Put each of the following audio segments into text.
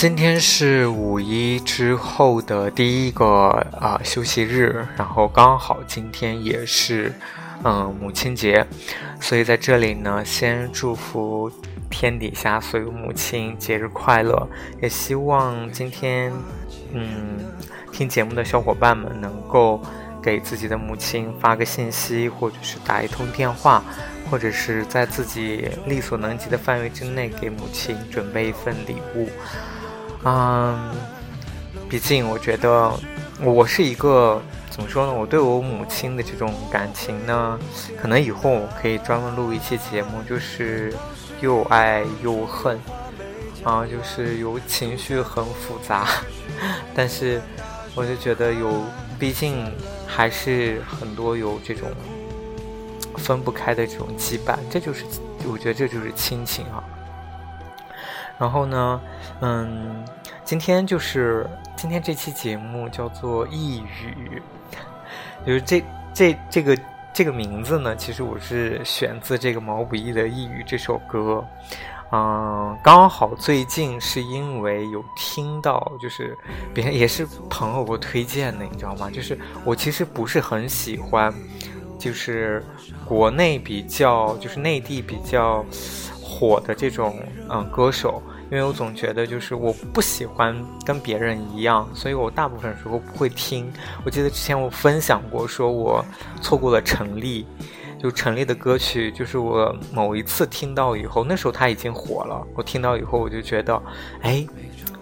今天是五一之后的第一个啊休息日，然后刚好今天也是嗯母亲节，所以在这里呢，先祝福天底下所有母亲节日快乐，也希望今天嗯听节目的小伙伴们能够给自己的母亲发个信息，或者是打一通电话，或者是在自己力所能及的范围之内给母亲准备一份礼物。嗯，毕竟我觉得我是一个怎么说呢？我对我母亲的这种感情呢，可能以后可以专门录一期节目，就是又爱又恨，啊，就是有情绪很复杂。但是我就觉得有，毕竟还是很多有这种分不开的这种羁绊，这就是我觉得这就是亲情啊。然后呢，嗯，今天就是今天这期节目叫做《一语》，就是这这这个这个名字呢，其实我是选自这个毛不易的《一语》这首歌，嗯，刚好最近是因为有听到，就是别人也是朋友给我推荐的，你知道吗？就是我其实不是很喜欢，就是国内比较，就是内地比较。火的这种嗯歌手，因为我总觉得就是我不喜欢跟别人一样，所以我大部分时候不会听。我记得之前我分享过，说我错过了陈粒，就陈粒的歌曲，就是我某一次听到以后，那时候他已经火了，我听到以后我就觉得，哎，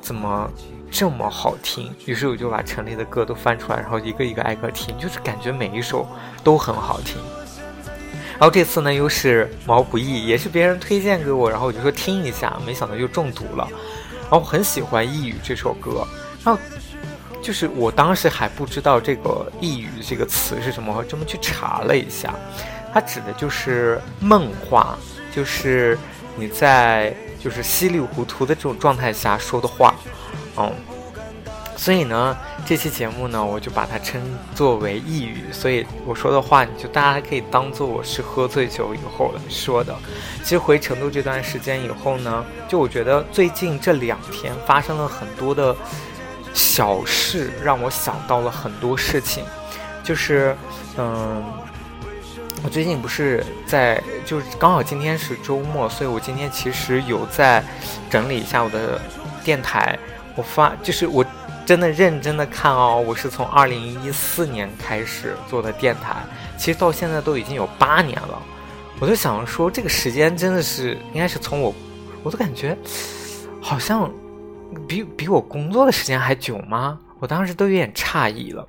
怎么这么好听？于是我就把陈粒的歌都翻出来，然后一个一个挨个听，就是感觉每一首都很好听。然后这次呢，又是毛不易，也是别人推荐给我，然后我就说听一下，没想到就中毒了。然后很喜欢《一语》这首歌，然后就是我当时还不知道这个“一语”这个词是什么，我专门去查了一下，它指的就是梦话，就是你在就是稀里糊涂的这种状态下说的话，嗯。所以呢，这期节目呢，我就把它称作为抑郁。所以我说的话，你就大家可以当做我是喝醉酒以后说的。其实回成都这段时间以后呢，就我觉得最近这两天发生了很多的小事，让我想到了很多事情。就是，嗯，我最近不是在，就是刚好今天是周末，所以我今天其实有在整理一下我的电台。我发，就是我。真的认真的看哦，我是从二零一四年开始做的电台，其实到现在都已经有八年了。我就想说，这个时间真的是应该是从我，我都感觉好像比比我工作的时间还久吗？我当时都有点诧异了。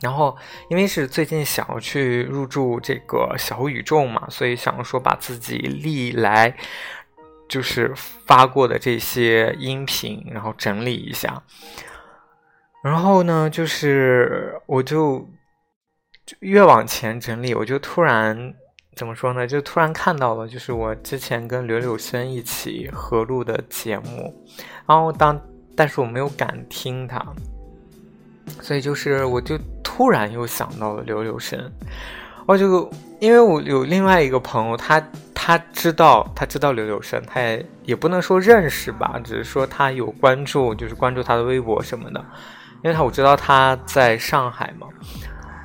然后因为是最近想要去入驻这个小宇宙嘛，所以想说把自己历来。就是发过的这些音频，然后整理一下。然后呢，就是我就越往前整理，我就突然怎么说呢？就突然看到了，就是我之前跟柳柳生一起合录的节目。然后当，但是我没有敢听它，所以就是我就突然又想到了柳柳生。我就因为我有另外一个朋友，他。他知道，他知道刘柳生，他也也不能说认识吧，只是说他有关注，就是关注他的微博什么的。因为他我知道他在上海嘛，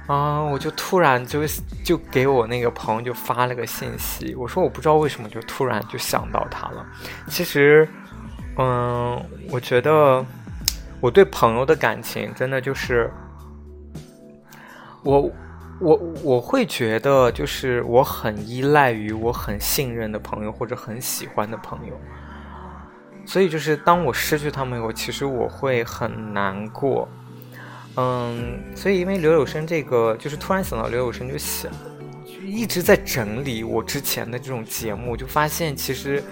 啊，我就突然就就给我那个朋友就发了个信息，我说我不知道为什么就突然就想到他了。其实，嗯，我觉得我对朋友的感情真的就是我。我我会觉得，就是我很依赖于我很信任的朋友或者很喜欢的朋友，所以就是当我失去他们以后，其实我会很难过。嗯，所以因为刘有生这个，就是突然想到刘有生，就想一直在整理我之前的这种节目，就发现其实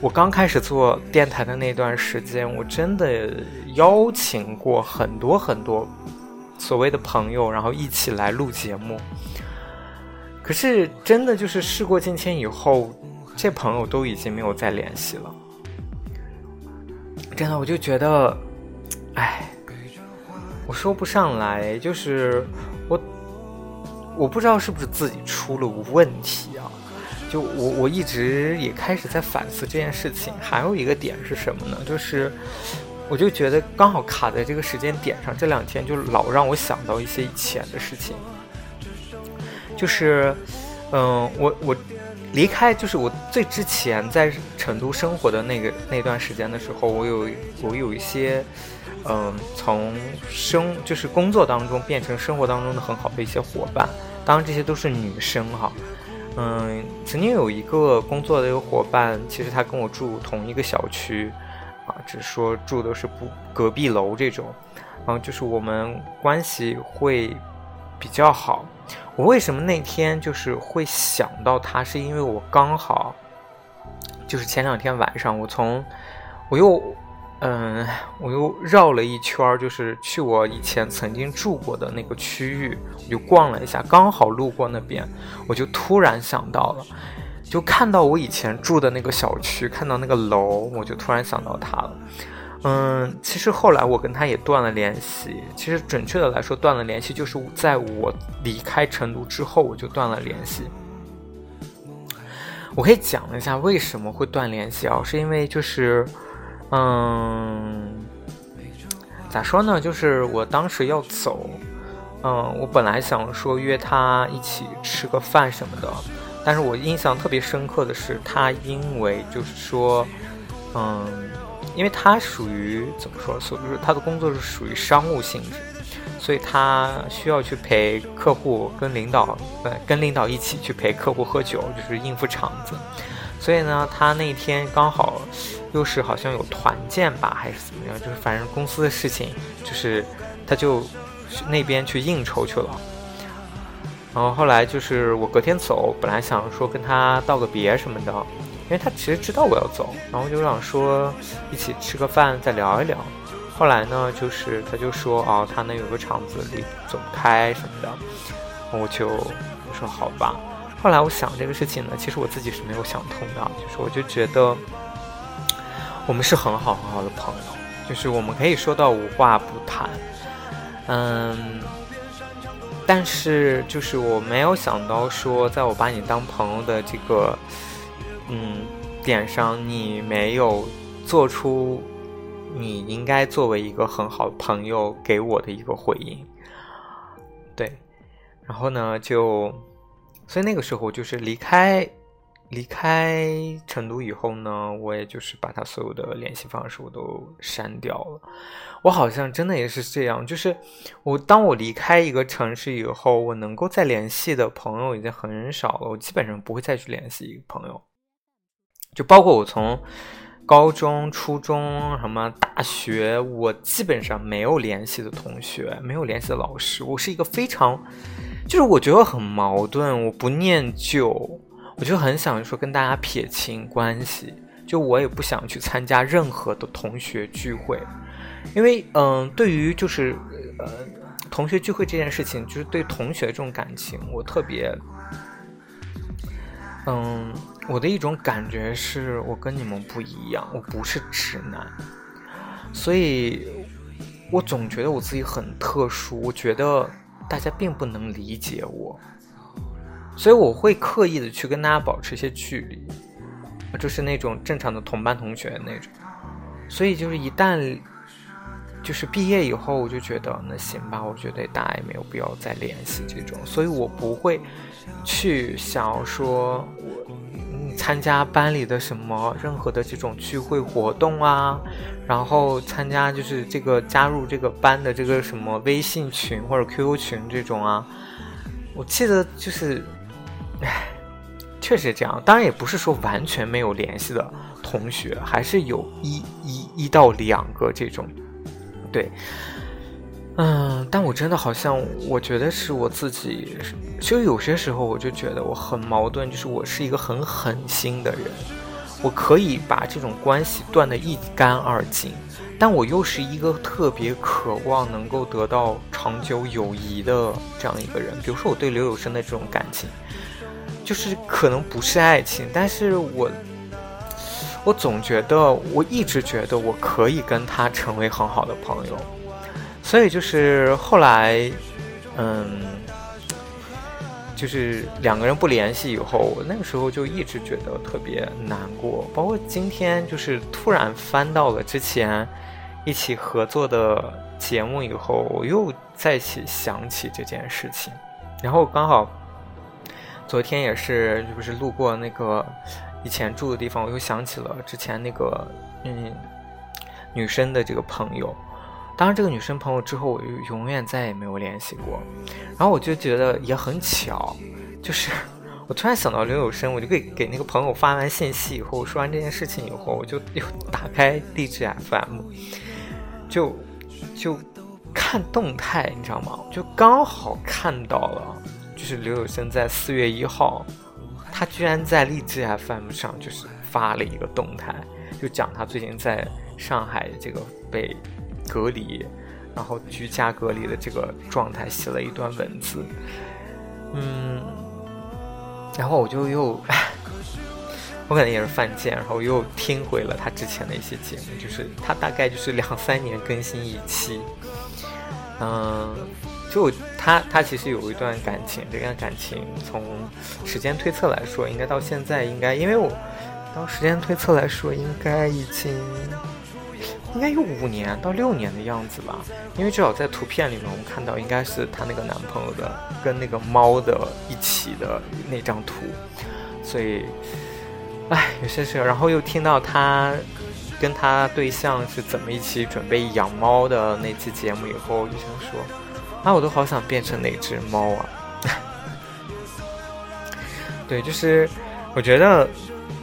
我刚开始做电台的那段时间，我真的邀请过很多很多。所谓的朋友，然后一起来录节目。可是真的就是事过境迁以后，这朋友都已经没有再联系了。真的，我就觉得，哎，我说不上来，就是我，我不知道是不是自己出了问题啊。就我我一直也开始在反思这件事情。还有一个点是什么呢？就是。我就觉得刚好卡在这个时间点上，这两天就老让我想到一些以前的事情。就是，嗯，我我离开，就是我最之前在成都生活的那个那段时间的时候，我有我有一些，嗯，从生就是工作当中变成生活当中的很好的一些伙伴。当然这些都是女生哈。嗯，曾经有一个工作的一个伙伴，其实他跟我住同一个小区。只说住的是不隔壁楼这种，然后就是我们关系会比较好。我为什么那天就是会想到他，是因为我刚好就是前两天晚上，我从我又嗯，我又绕了一圈，就是去我以前曾经住过的那个区域，我就逛了一下，刚好路过那边，我就突然想到了。就看到我以前住的那个小区，看到那个楼，我就突然想到他了。嗯，其实后来我跟他也断了联系。其实准确的来说，断了联系就是在我离开成都之后，我就断了联系。我可以讲一下为什么会断联系啊？是因为就是，嗯，咋说呢？就是我当时要走，嗯，我本来想说约他一起吃个饭什么的。但是我印象特别深刻的是，他因为就是说，嗯，因为他属于怎么说，所就是他的工作是属于商务性质，所以他需要去陪客户，跟领导，呃，跟领导一起去陪客户喝酒，就是应付场子。所以呢，他那天刚好又是好像有团建吧，还是怎么样，就是反正公司的事情，就是他就那边去应酬去了。然后后来就是我隔天走，本来想说跟他道个别什么的，因为他其实知道我要走，然后就想说一起吃个饭再聊一聊。后来呢，就是他就说哦，他那有个厂子里走不开什么的，我就我说好吧。后来我想这个事情呢，其实我自己是没有想通的，就是我就觉得我们是很好很好的朋友，就是我们可以说到无话不谈，嗯。但是，就是我没有想到说，在我把你当朋友的这个，嗯，点上，你没有做出你应该作为一个很好的朋友给我的一个回应。对，然后呢，就，所以那个时候就是离开。离开成都以后呢，我也就是把他所有的联系方式我都删掉了。我好像真的也是这样，就是我当我离开一个城市以后，我能够再联系的朋友已经很少了。我基本上不会再去联系一个朋友，就包括我从高中、初中、什么大学，我基本上没有联系的同学，没有联系的老师。我是一个非常，就是我觉得很矛盾，我不念旧。我就很想说跟大家撇清关系，就我也不想去参加任何的同学聚会，因为嗯，对于就是呃同学聚会这件事情，就是对同学这种感情，我特别嗯，我的一种感觉是我跟你们不一样，我不是直男，所以我总觉得我自己很特殊，我觉得大家并不能理解我。所以我会刻意的去跟大家保持一些距离，就是那种正常的同班同学那种。所以就是一旦就是毕业以后，我就觉得那行吧，我觉得大家也没有必要再联系这种。所以我不会去想说我参加班里的什么任何的这种聚会活动啊，然后参加就是这个加入这个班的这个什么微信群或者 QQ 群这种啊。我记得就是。唉，确实这样。当然也不是说完全没有联系的同学，还是有一一一到两个这种。对，嗯，但我真的好像，我觉得是我自己。其实有些时候，我就觉得我很矛盾，就是我是一个很狠心的人，我可以把这种关系断得一干二净，但我又是一个特别渴望能够得到长久友谊的这样一个人。比如说我对刘有生的这种感情，就是可能不是爱情，但是我我总觉得，我一直觉得我可以跟他成为很好的朋友。所以就是后来，嗯，就是两个人不联系以后，我那个时候就一直觉得特别难过。包括今天，就是突然翻到了之前一起合作的节目以后，我又再起想起这件事情。然后刚好昨天也是，就是路过那个以前住的地方，我又想起了之前那个嗯女生的这个朋友。当然，这个女生朋友之后，我就永远再也没有联系过。然后我就觉得也很巧，就是我突然想到刘有生，我就给给那个朋友发完信息以后，说完这件事情以后，我就又打开励志 FM，就就看动态，你知道吗？就刚好看到了，就是刘有生在四月一号，他居然在荔枝 FM 上就是发了一个动态，就讲他最近在上海这个被。隔离，然后居家隔离的这个状态，写了一段文字，嗯，然后我就又，我可能也是犯贱，然后又听回了他之前的一些节目，就是他大概就是两三年更新一期，嗯，就他他其实有一段感情，这段感情从时间推测来说，应该到现在应该，因为我到时间推测来说，应该已经。应该有五年到六年的样子吧，因为至少在图片里面我们看到应该是她那个男朋友的跟那个猫的一起的那张图，所以，哎，有些事，然后又听到她跟她对象是怎么一起准备养猫的那期节目以后，就想说，啊，我都好想变成那只猫啊！对，就是我觉得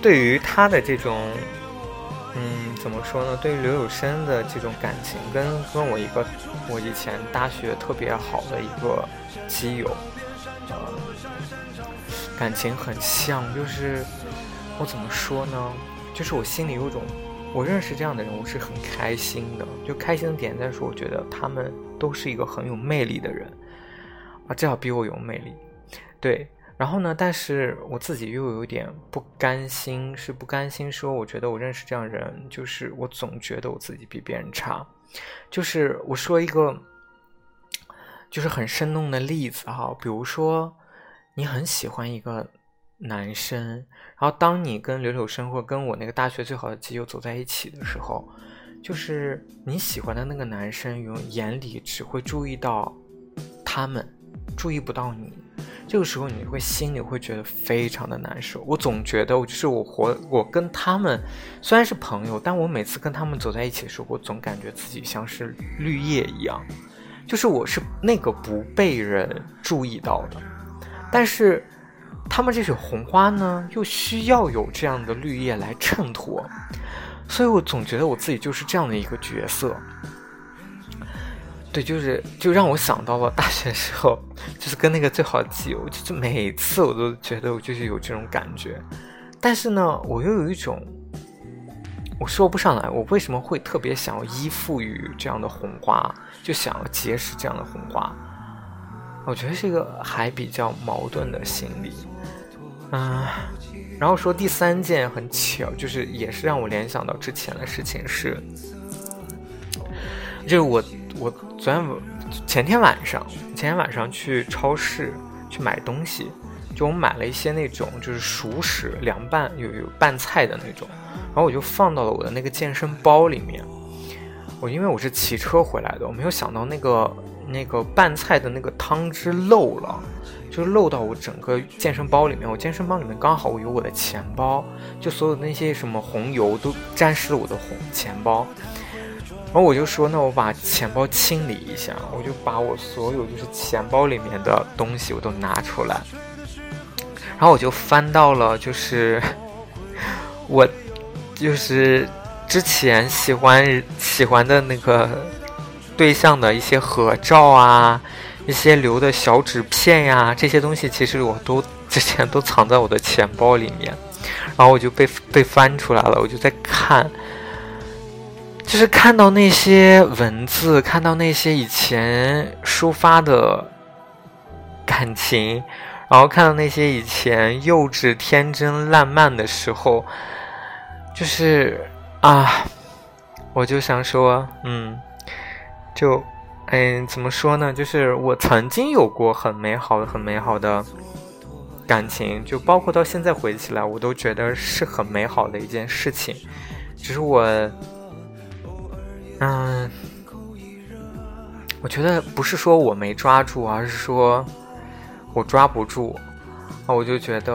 对于他的这种。嗯，怎么说呢？对于刘有生的这种感情，跟跟我一个我以前大学特别好的一个基友，呃，感情很像。就是我怎么说呢？就是我心里有种，我认识这样的人，我是很开心的。就开心的点在说，我觉得他们都是一个很有魅力的人，啊，至少比我有魅力。对。然后呢？但是我自己又有点不甘心，是不甘心说，我觉得我认识这样人，就是我总觉得我自己比别人差。就是我说一个，就是很生动的例子哈，比如说你很喜欢一个男生，然后当你跟柳柳生或跟我那个大学最好的基友走在一起的时候，就是你喜欢的那个男生，用眼里只会注意到他们，注意不到你。这个时候你会心里会觉得非常的难受。我总觉得就是我活，我跟他们虽然是朋友，但我每次跟他们走在一起的时候，我总感觉自己像是绿叶一样，就是我是那个不被人注意到的。但是他们这些红花呢，又需要有这样的绿叶来衬托，所以我总觉得我自己就是这样的一个角色。对，就是就让我想到了大学时候，就是跟那个最好的基友，就是每次我都觉得我就是有这种感觉，但是呢，我又有一种我说不上来，我为什么会特别想要依附于这样的红花，就想要结识这样的红花，我觉得是一个还比较矛盾的心理，嗯，然后说第三件很巧，就是也是让我联想到之前的事情是，就是我。我昨天前天晚上，前天晚上去超市去买东西，就我买了一些那种就是熟食凉拌有有拌菜的那种，然后我就放到了我的那个健身包里面。我因为我是骑车回来的，我没有想到那个那个拌菜的那个汤汁漏了，就漏到我整个健身包里面。我健身包里面刚好我有我的钱包，就所有那些什么红油都沾湿了我的红钱包。然后我就说，那我把钱包清理一下，我就把我所有就是钱包里面的东西我都拿出来，然后我就翻到了就是 我就是之前喜欢喜欢的那个对象的一些合照啊，一些留的小纸片呀，这些东西其实我都之前都藏在我的钱包里面，然后我就被被翻出来了，我就在看。就是看到那些文字，看到那些以前抒发的感情，然后看到那些以前幼稚、天真、烂漫的时候，就是啊，我就想说，嗯，就，哎，怎么说呢？就是我曾经有过很美好的、很美好的感情，就包括到现在回忆起来，我都觉得是很美好的一件事情，只是我。嗯，我觉得不是说我没抓住，而是说我抓不住啊！我就觉得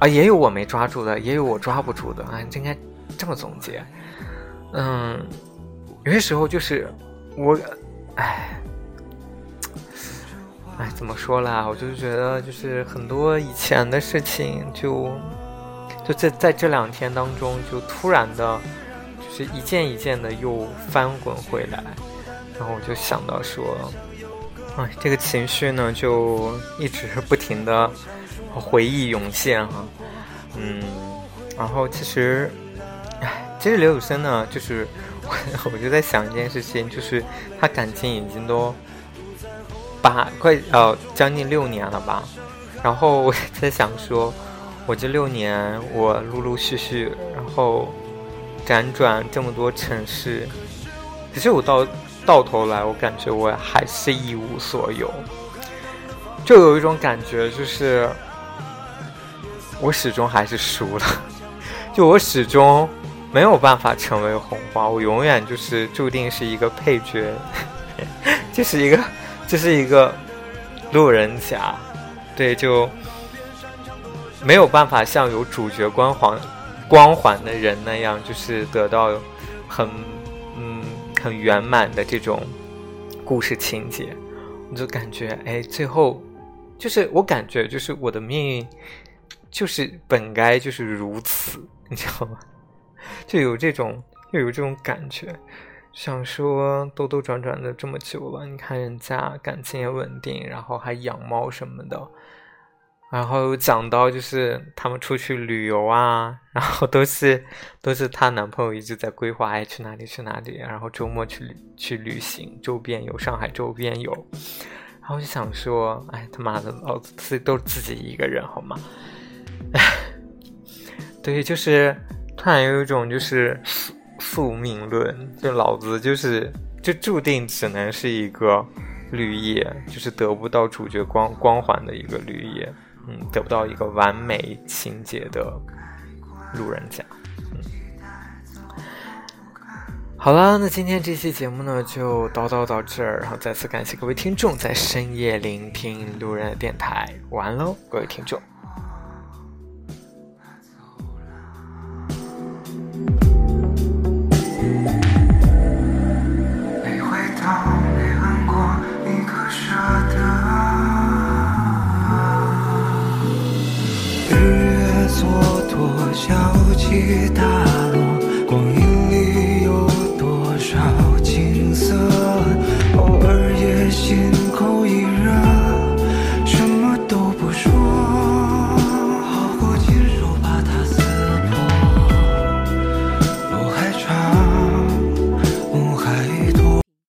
啊，也有我没抓住的，也有我抓不住的啊，应该这么总结。嗯，有些时候就是我，哎，怎么说啦？我就是觉得就是很多以前的事情，就就在在这两天当中，就突然的。就是一件一件的又翻滚回来，然后我就想到说，哎，这个情绪呢就一直不停的回忆涌现哈，嗯，然后其实，哎，其实刘宇生呢，就是 我就在想一件事情，就是他感情已经都八快呃将近六年了吧，然后我在想说，我这六年我陆陆续续，然后。辗转这么多城市，可是我到到头来，我感觉我还是一无所有，就有一种感觉，就是我始终还是输了，就我始终没有办法成为红花，我永远就是注定是一个配角，就是一个就是一个路人甲，对，就没有办法像有主角光环。光环的人那样，就是得到很嗯很圆满的这种故事情节，我就感觉哎，最后就是我感觉就是我的命运就是本该就是如此，你知道吗？就有这种又有这种感觉，想说兜兜转转的这么久了，你看人家感情也稳定，然后还养猫什么的。然后讲到就是他们出去旅游啊，然后都是都是她男朋友一直在规划，哎去哪里去哪里，然后周末去旅去旅行，周边游上海周边游，然后就想说，哎他妈的，老子自己都是自己一个人好吗？哎，对，就是突然有一种就是宿命论，就老子就是就注定只能是一个绿叶，就是得不到主角光光环的一个绿叶。嗯，得不到一个完美情节的路人甲。嗯，好了，那今天这期节目呢就叨叨到这儿，然后再次感谢各位听众在深夜聆听路人电台，晚安喽，各位听众。